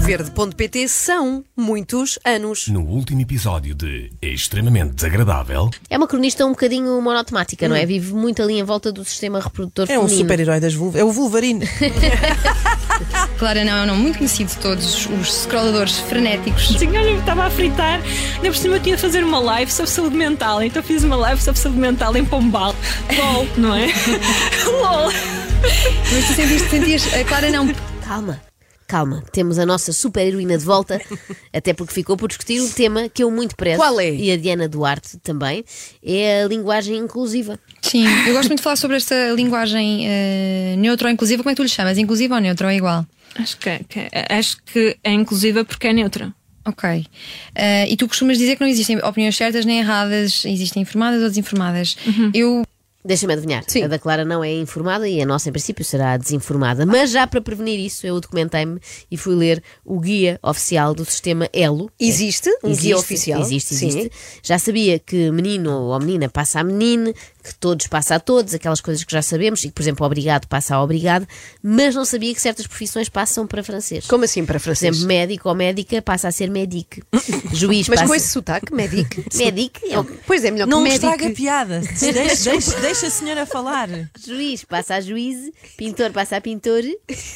Valverde.pt são muitos anos. No último episódio de Extremamente Desagradável, É uma cronista um bocadinho monotemática, não é? Vive muito ali em volta do sistema reprodutor É um feminino. super-herói das vulvas. É o Wolverine. Clara não é um nome muito conhecido de todos os scrolladores frenéticos. Sim, olha, eu estava a fritar, ainda por cima eu tinha de fazer uma live sobre saúde mental, então fiz uma live sobre saúde mental em Pombal. LOL, não é? LOL. Mas tu sentiste, sentias. A Clara não. Calma, calma. Temos a nossa super heroína de volta, até porque ficou por discutir um tema que eu muito prezo. Qual é? E a Diana Duarte também. É a linguagem inclusiva. Sim, eu gosto muito de falar sobre esta linguagem uh, neutra ou inclusiva. Como é que tu lhe chamas? Inclusiva ou neutra ou igual? Acho que, é- que é- acho que é inclusiva porque é neutra. Ok. Uh, e tu costumas dizer que não existem opiniões certas nem erradas, existem informadas ou desinformadas. Eu Deixa-me adivinhar. Sim. A da Clara não é informada e a nossa, em princípio, será desinformada. Mas já para prevenir isso, eu documentei-me e fui ler o guia oficial do sistema ELO. Existe um Existe, guia oficial. Existe, Sim. existe. Já sabia que menino ou menina passa a menino, que todos passa a todos, aquelas coisas que já sabemos, e que, por exemplo, obrigado passa a obrigado, mas não sabia que certas profissões passam para francês. Como assim para Por francês? exemplo, médico ou médica passa a ser médic. Juiz Mas passa... com esse sotaque, médico. Médic é o Pois é, melhor Não que estraga a médico. piada. Deixa, deixa- deixa a senhora falar. Juiz passa a juiz, pintor passa a pintor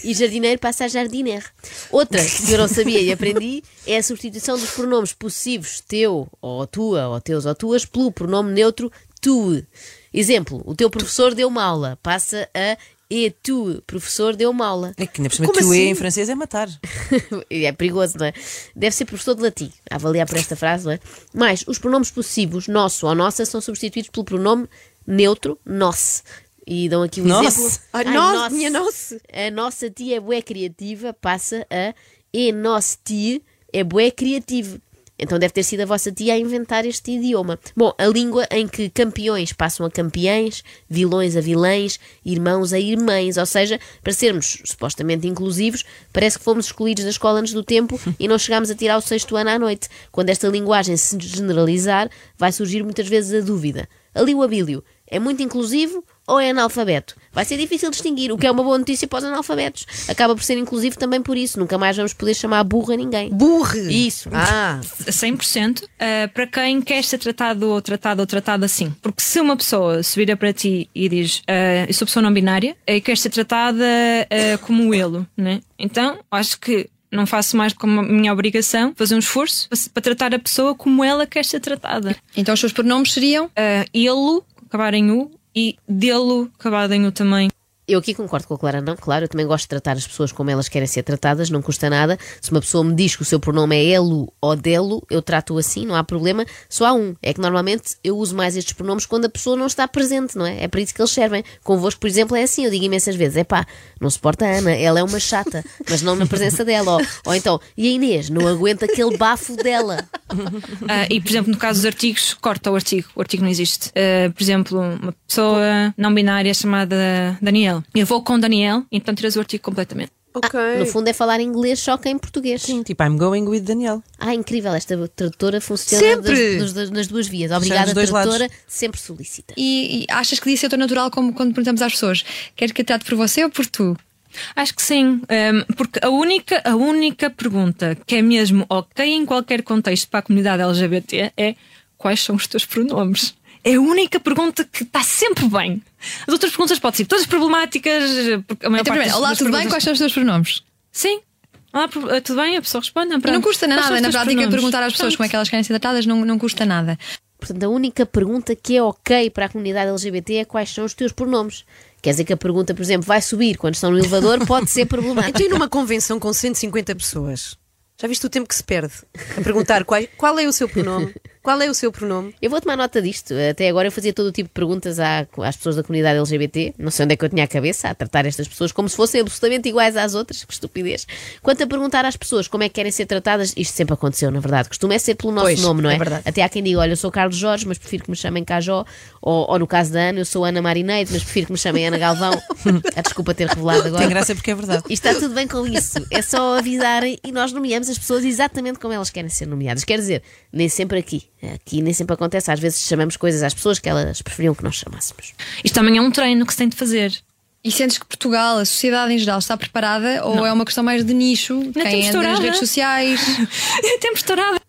e jardineiro passa a jardineiro. Outra que eu não sabia e aprendi é a substituição dos pronomes possessivos teu ou tua ou teus ou tuas pelo pronome neutro tu. Exemplo, o teu professor deu uma aula, passa a e tu, professor deu uma aula. É que cima Como tu assim? em francês é matar. E é perigoso, não é? Deve ser professor de latim, a avaliar por esta frase, não é? Mas os pronomes possessivos, nosso ou nossa, são substituídos pelo pronome neutro, nosse. E dão aqui um Nosse. exemplo. Ai, nossa, minha nossa. A nossa tia é bué criativa, passa a e nosso tia é bué criativo. Então deve ter sido a vossa tia a inventar este idioma. Bom, a língua em que campeões passam a campeães, vilões a vilãs, irmãos a irmãs. Ou seja, para sermos supostamente inclusivos, parece que fomos escolhidos da escola antes do tempo e não chegámos a tirar o sexto ano à noite. Quando esta linguagem se generalizar, vai surgir muitas vezes a dúvida. Ali o abílio é muito inclusivo ou é analfabeto? Vai ser difícil distinguir, o que é uma boa notícia para os analfabetos. Acaba por ser inclusivo também por isso. Nunca mais vamos poder chamar burra ninguém. Burre. Isso. Ah, 100% uh, para quem quer ser tratado ou tratado ou tratado assim. Porque se uma pessoa se vira para ti e diz uh, eu sou pessoa não binária e quer ser tratada uh, como ele, né? então acho que não faço mais que a minha obrigação fazer um esforço para, para tratar a pessoa como ela quer ser tratada. Então os seus pronomes seriam. Uh, ele, acabar em U, e dele, acabado em U também. Eu aqui concordo com a Clara, não, claro, eu também gosto de tratar as pessoas como elas querem ser tratadas, não custa nada. Se uma pessoa me diz que o seu pronome é elo ou delo, eu trato-o assim, não há problema. Só há um, é que normalmente eu uso mais estes pronomes quando a pessoa não está presente, não é? É para isso que eles servem. Convosco, por exemplo, é assim, eu digo imensas vezes, é pá, não suporta a Ana, ela é uma chata, mas não na presença dela. Ou, ou então, e a Inês, não aguenta aquele bafo dela. Ah, e, por exemplo, no caso dos artigos, corta o artigo. O artigo não existe. Ah, por exemplo, uma pessoa não binária chamada Daniel. Eu vou com Daniel, então tiras o artigo completamente. ok. No fundo é falar inglês só que em português. Sim, tipo, I'm going with Daniel. Ah, incrível, esta tradutora funciona Sempre! das, das- nas duas vias. Obrigada, tradutora, lados. sempre solicita. E, e achas que disse eu natural como quando perguntamos às pessoas: queres que eu trate por você ou por tu? Acho que sim, ahm, porque a única, a única pergunta que é mesmo ok em qualquer contexto para a comunidade LGBT é quais são os teus pronomes? É a única pergunta que está sempre bem. As outras perguntas podem ser todas problemáticas. Porque a maior Então, parte primeiro, das- olá, das tudo bem? Quais são os teus pronomes? Sim. Olá, eh, tudo bem? A pessoa responde. Não custa nada, na prática, perguntar às pessoas Pronto. como é que elas querem ser tratadas não, não custa nada. Portanto, a única pergunta que é ok para a comunidade LGBT é quais são os teus pronomes. Quer dizer que a pergunta, por exemplo, vai subir quando estão no elevador, pode ser problemática. Então, e numa convenção com 150 pessoas? Já viste o tempo que se perde a perguntar qual, qual é o seu pronome? Qual é o seu pronome? Eu vou tomar nota disto. Até agora eu fazia todo o tipo de perguntas à- às pessoas da comunidade LGBT. Não sei onde é que eu tinha a cabeça a tratar estas pessoas como se fossem absolutamente iguais às outras. Que estupidez. Quanto a perguntar às pessoas como é que querem ser tratadas, isto sempre aconteceu, na verdade. Costuma é ser pelo nosso Pois, nome, não é? é verdade. Até há quem diga, olha, eu sou Carlos Jorge, mas prefiro que me chamem Cajó. Ou, ou no caso da Ana, eu sou Ana Marineide, mas prefiro que me chamem Ana Galvão. a desculpa ter revelado agora. Tem graça porque é verdade. E está tudo bem com isso. É só avisarem e nós nomeamos as pessoas exatamente como elas querem ser nomeadas. Quer dizer, nem sempre aqui. Aqui nem sempre acontece. Às vezes chamamos coisas às pessoas que elas preferiam que nós chamássemos. Isto também é um treino que se tem de fazer. E sentes que Portugal, a sociedade em geral, está preparada ou é uma questão mais de nicho? Quem temos anda nas redes sociais? Temos tourada.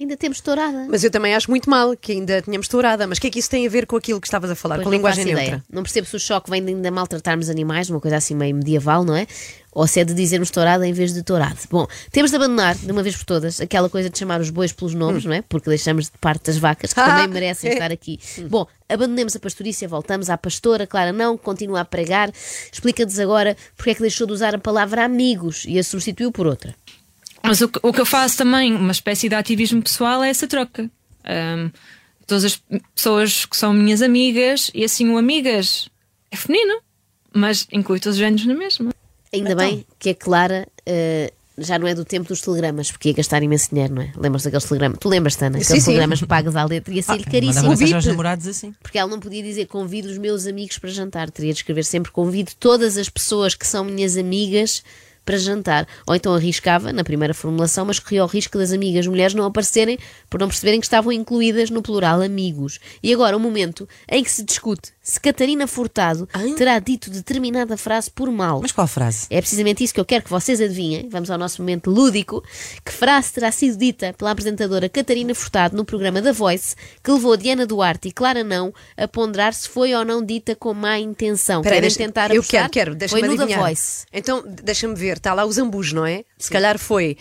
Ainda temos tourada. Mas eu também acho muito mal que ainda tínhamos tourada. Mas o que é que isso tem a ver com aquilo que estavas a falar, Pois com a linguagem neutra? Não percebo se o choque vem de ainda maltratarmos animais, uma coisa assim meio medieval, não é? Ou se é de dizermos tourada em vez de tourado. Bom, temos de abandonar, de uma vez por todas, aquela coisa de chamar os bois pelos nomes, não é? Porque deixamos de parte das vacas, que Ah, também merecem é. estar aqui. Bom, abandonemos a pastorícia, voltamos à pastora, Clara não, continua a pregar. Explica-nos agora porque é que deixou de usar a palavra amigos e a substituiu por outra. Mas o que, o que eu faço também, uma espécie de ativismo pessoal, é essa troca. Ahm, todas as pessoas que são minhas amigas, e assim o amigas é feminino, mas inclui todos os géneros na mesma. Ainda bem que a Clara eh, já não é do tempo dos telegramas, porque ia gastar imenso dinheiro, não é? Lembras daqueles telegramas? Tu lembras, Tana? Aqueles Sim, sim. telegramas pagos à letra, ia ser-lhe caríssimo. Mandava mensagem aos namorados assim. Porque ela não podia dizer convido os meus amigos para jantar, teria de escrever sempre convido todas as pessoas que são minhas amigas para jantar. Ou então arriscava na primeira formulação, mas corria o risco das amigas mulheres não aparecerem por não perceberem que estavam incluídas no plural amigos. E agora o momento em que se discute se Catarina Furtado terá dito determinada frase por mal. Mas qual frase? É precisamente isso que eu quero que vocês adivinhem. Vamos ao nosso momento lúdico. Que frase terá sido dita pela apresentadora Catarina Furtado no programa da Voice que levou Diana Duarte e Clara Não a ponderar se foi ou não dita com má intenção? Peraí, Querem deixa- tentar Eu apostar? quero, quero, deixa-me Foi no da adivinhar. Voice. Então, deixa-me ver, está lá o Zambujo, não é? Se calhar foi.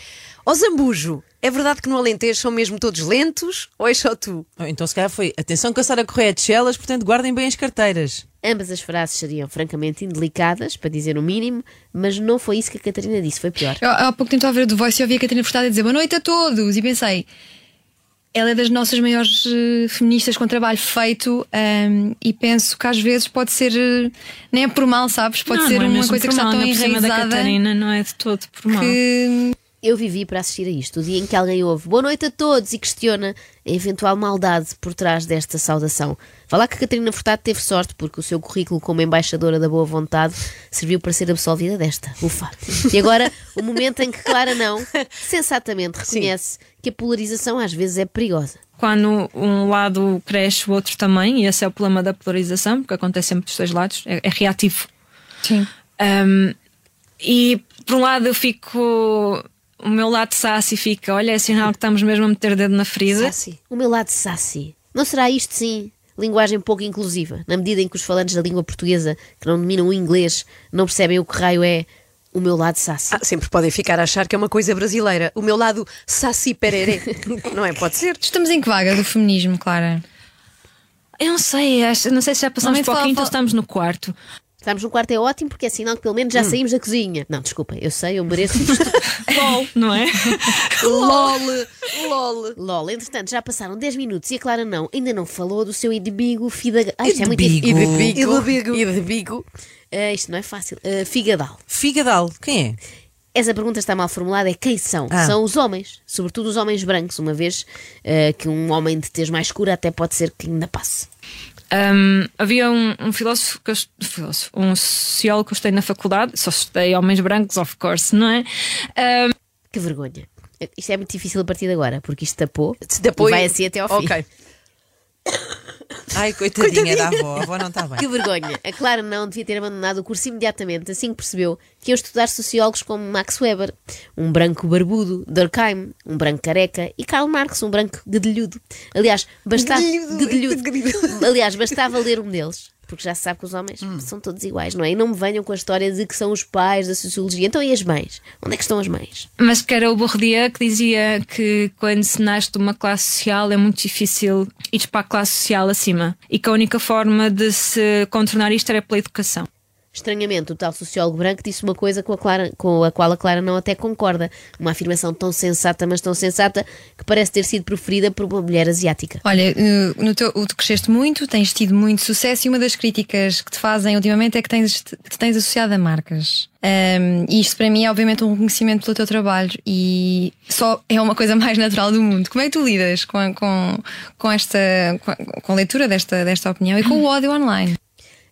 Ó Zambujo, é verdade que no Alentejo são mesmo todos lentos? Ou é só tu? Oh, Então se calhar foi atenção que a Sara Correia de Chelas, portanto guardem bem as carteiras. Ambas as frases seriam francamente indelicadas, para dizer o mínimo, mas não foi isso que a Catarina disse, foi pior. Eu, há pouco tempo estava a ver o The Voice e ouvi a Catarina Furtado a dizer boa noite a todos e pensei. Ela é das nossas maiores eh, feministas com trabalho feito ehm, e penso que às vezes pode ser, eh, nem é por mal, sabes? Pode não, ser não é uma coisa que está mal, tão cima da enraizada Catarina não é de todo por mal. que Eu vivi para assistir a isto, o dia em que alguém ouve boa noite a todos e questiona a eventual maldade por trás desta saudação. Vá lá que a Catarina Furtado teve sorte, porque o seu currículo como embaixadora da boa vontade serviu para ser absolvida desta. Ufa. E agora, o momento em que Clara não, sensatamente, reconhece que a polarização às vezes é perigosa. Quando um lado cresce, o outro também, e esse é o problema da polarização, porque acontece sempre dos dois lados, é, é reativo. Sim. Um, e por um lado eu fico. O meu lado sassy fica, olha, é sinal que estamos mesmo a meter o dedo na ferida. Sassy. O meu lado sassy. Não será isto, sim? Linguagem pouco inclusiva, na medida em que os falantes da língua portuguesa, que não dominam o inglês, não percebem o que raio é o meu lado sassy. Ah, sempre podem ficar a achar que é uma coisa brasileira. O meu lado saci pererê. não é? Pode ser. Estamos em que vaga do feminismo, Clara? Eu não sei, acho- não sei se já passamos Normalmente para o fala- quinto ou fala- estamos no quarto. Estarmos no quarto é ótimo porque é sinal que pelo menos já saímos da cozinha. Não, desculpa, eu sei, eu mereço isto. LOL, não é? LOL! LOL! LOL, entretanto, já passaram 10 minutos e a Clara não, ainda não falou do seu inimigo Fidagal. Ah, isto é muito Inimigo. Inimigo. Inimigo. Ah, isto não é fácil. Ah, Figadal. Figadal, quem é? Essa pergunta está mal formulada, é quem são? Ah. São os homens, sobretudo os homens brancos, uma vez ah, que um homem de tez mais escura até pode ser que ainda passe. Um, havia um, um filósofo, eu, um sociólogo que eu estudei na faculdade, só estudei homens brancos, of course, não é? Um, Que vergonha. Isto é muito difícil a partir de agora, porque isto tapou Se depois- e vai assim até ao fim. Ok. Ai, coitadinha, da avó, a avó não está bem. Que vergonha. A Clara não devia ter abandonado o curso imediatamente, assim que percebeu que iam estudar sociólogos como Max Weber, um branco barbudo, Durkheim, um branco careca, e Karl Marx, um branco gedelhudo. Aliás, bastava. Aliás, bastava ler um deles. Porque já se sabe que os homens são todos iguais, não é? E não me venham com a história de que são os pais da sociologia. Então, e as mães? Onde é que estão as mães? mas que era o Bourdieu que dizia que quando se nasce de uma classe social é muito difícil ir para a classe social acima e que a única forma de se contornar isto era pela educação. Estranhamente, o tal sociólogo branco disse uma coisa com a, Clara, com a qual a Clara não até concorda. Uma afirmação tão sensata, mas tão sensata, que parece ter sido proferida por uma mulher asiática. Olha, eh, no teu, tu cresceste muito, tens tido muito sucesso e uma das críticas que te fazem ultimamente é que tens, te tens associado a marcas. Ahm, e isto para mim é obviamente um reconhecimento pelo teu trabalho e só é uma coisa mais natural do mundo. Como é que tu lidas com, com, com esta com com a leitura desta, desta opinião e com o ódio online?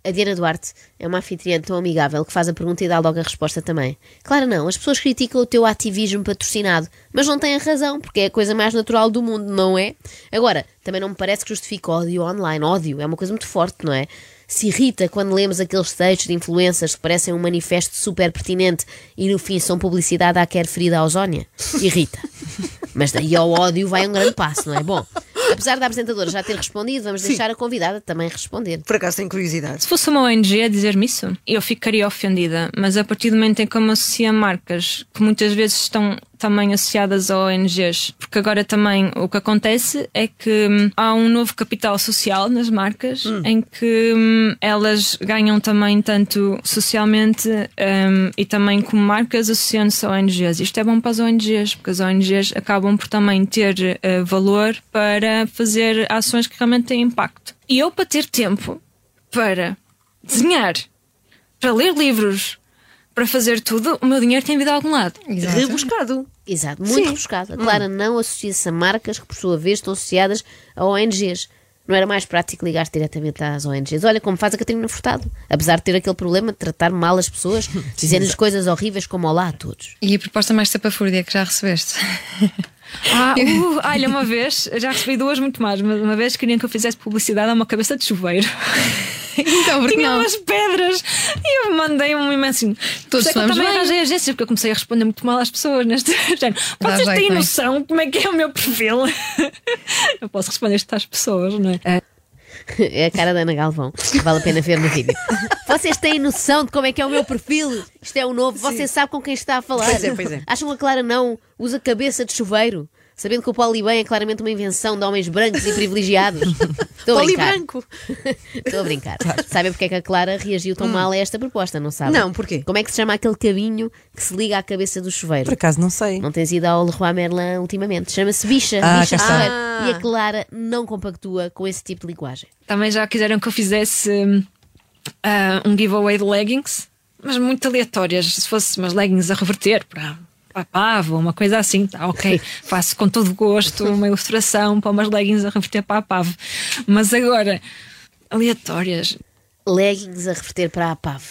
A Diana Duarte é uma anfitriã tão amigável que faz a pergunta e dá logo a resposta também. Claro, não, as pessoas criticam o teu ativismo patrocinado, mas não têm razão, porque é a coisa mais natural do mundo, não é? Agora, também não me parece que justifique ódio online. Ódio é uma coisa muito forte, não é? se irrita quando lemos aqueles textos de influências que parecem um manifesto super pertinente e no fim são publicidade à quer ferida à ozónia? Irrita. Mas daí ao ódio vai um grande passo, não é? Bom, apesar da apresentadora já ter respondido, vamos deixar a convidada também responder. Por acaso tenho curiosidade. Se fosse uma ONG a dizer-me isso, eu ficaria ofendida. Mas a partir do momento em que eu me associo a marcas que muitas vezes estão também associadas a ONGs, porque agora também o que acontece é que hum, há um novo capital social nas marcas em que hum, elas ganham também tanto socialmente hum, e também como marcas associando-se a ONGs. Isto é bom para as ONGs, porque as ONGs acabam por também ter eh, valor para fazer ações que realmente têm impacto. E eu, para ter tempo para desenhar, para ler livros, para fazer tudo, o meu dinheiro tem vindo a algum lado. Exato. Rebuscado. Exato, muito Sim. rebuscado. A Clara não associa-se a marcas que, por sua vez, estão associadas a ONGs. Não era mais prático ligar diretamente às ONGs? Olha como faz a Catarina Furtado. Apesar de ter aquele problema de tratar mal as pessoas, dizendo-lhes coisas horríveis como olá a todos. E a proposta mais sapafúrdia que já recebeste? Ah, uh, olha, uma vez, já recebi duas muito mais, mas uma vez queriam que eu fizesse publicidade a uma cabeça de chuveiro. então, porque Tinha não? umas pedras e eu mandei um imenso. Todos é que eu também bem. arranjei agências, porque eu comecei a responder muito mal às pessoas neste género. Vocês têm vai. noção como é que é o meu perfil? eu posso responder isto às pessoas, não é? É a cara da Ana Galvão. Vale a pena ver no vídeo. Vocês têm noção de como é que é o meu perfil? Isto é o novo. Você sabe com quem está a falar. Pois é, pois é. Acham que a Clara não usa cabeça de chuveiro? Sabendo que o Polibem é claramente uma invenção de homens brancos e privilegiados. Estou a Poli brincar. branco. Estou a brincar. Sabem porque é que a Clara reagiu tão mal a esta proposta, não sabe? Não, porquê? Como é que se chama aquele cabinho que se liga à cabeça do chuveiro? Por acaso não sei. Não tens ido ao Leroy Merlin ultimamente. Chama-se bicha. Ah, bicha chuveiro. Ah. E a Clara não compactua com esse tipo de linguagem. Também já quiseram que eu fizesse hum, ah, um giveaway de leggings, mas muito aleatórias. Se fosse umas leggings a reverter para para a pava, uma coisa assim, tá ok. Faço com todo gosto uma ilustração para umas leggings a reverter para a pava. Mas agora, aleatórias. leggings a reverter para a PAV.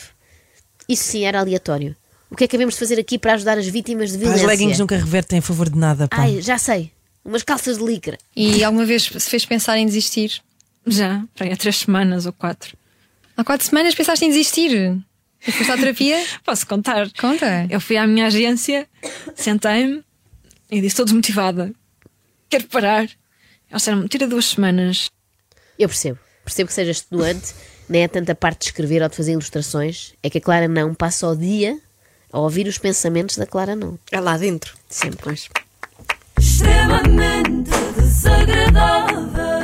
Isso sim era aleatório. O que é que havemos de fazer aqui para ajudar as vítimas de Pá, As violência? leggings nunca revertem em favor de nada. Pá. Ai, já sei. Umas calças de licra. E alguma vez se fez pensar em desistir? Já, para aí há três semanas ou quatro. Há quatro semanas pensaste em desistir? E foste à terapia? Posso contar? Conta. Eu fui à minha agência, sentei-me e disse, estou desmotivada. Quero parar. Eles disseram tira duas semanas. Eu percebo. Percebo que seja estudante, nem é tanta parte de escrever ou de fazer ilustrações. É que a Clara não passa o dia a ouvir os pensamentos da Clara não. É lá dentro. Sempre. Pois. extremamente desagradável.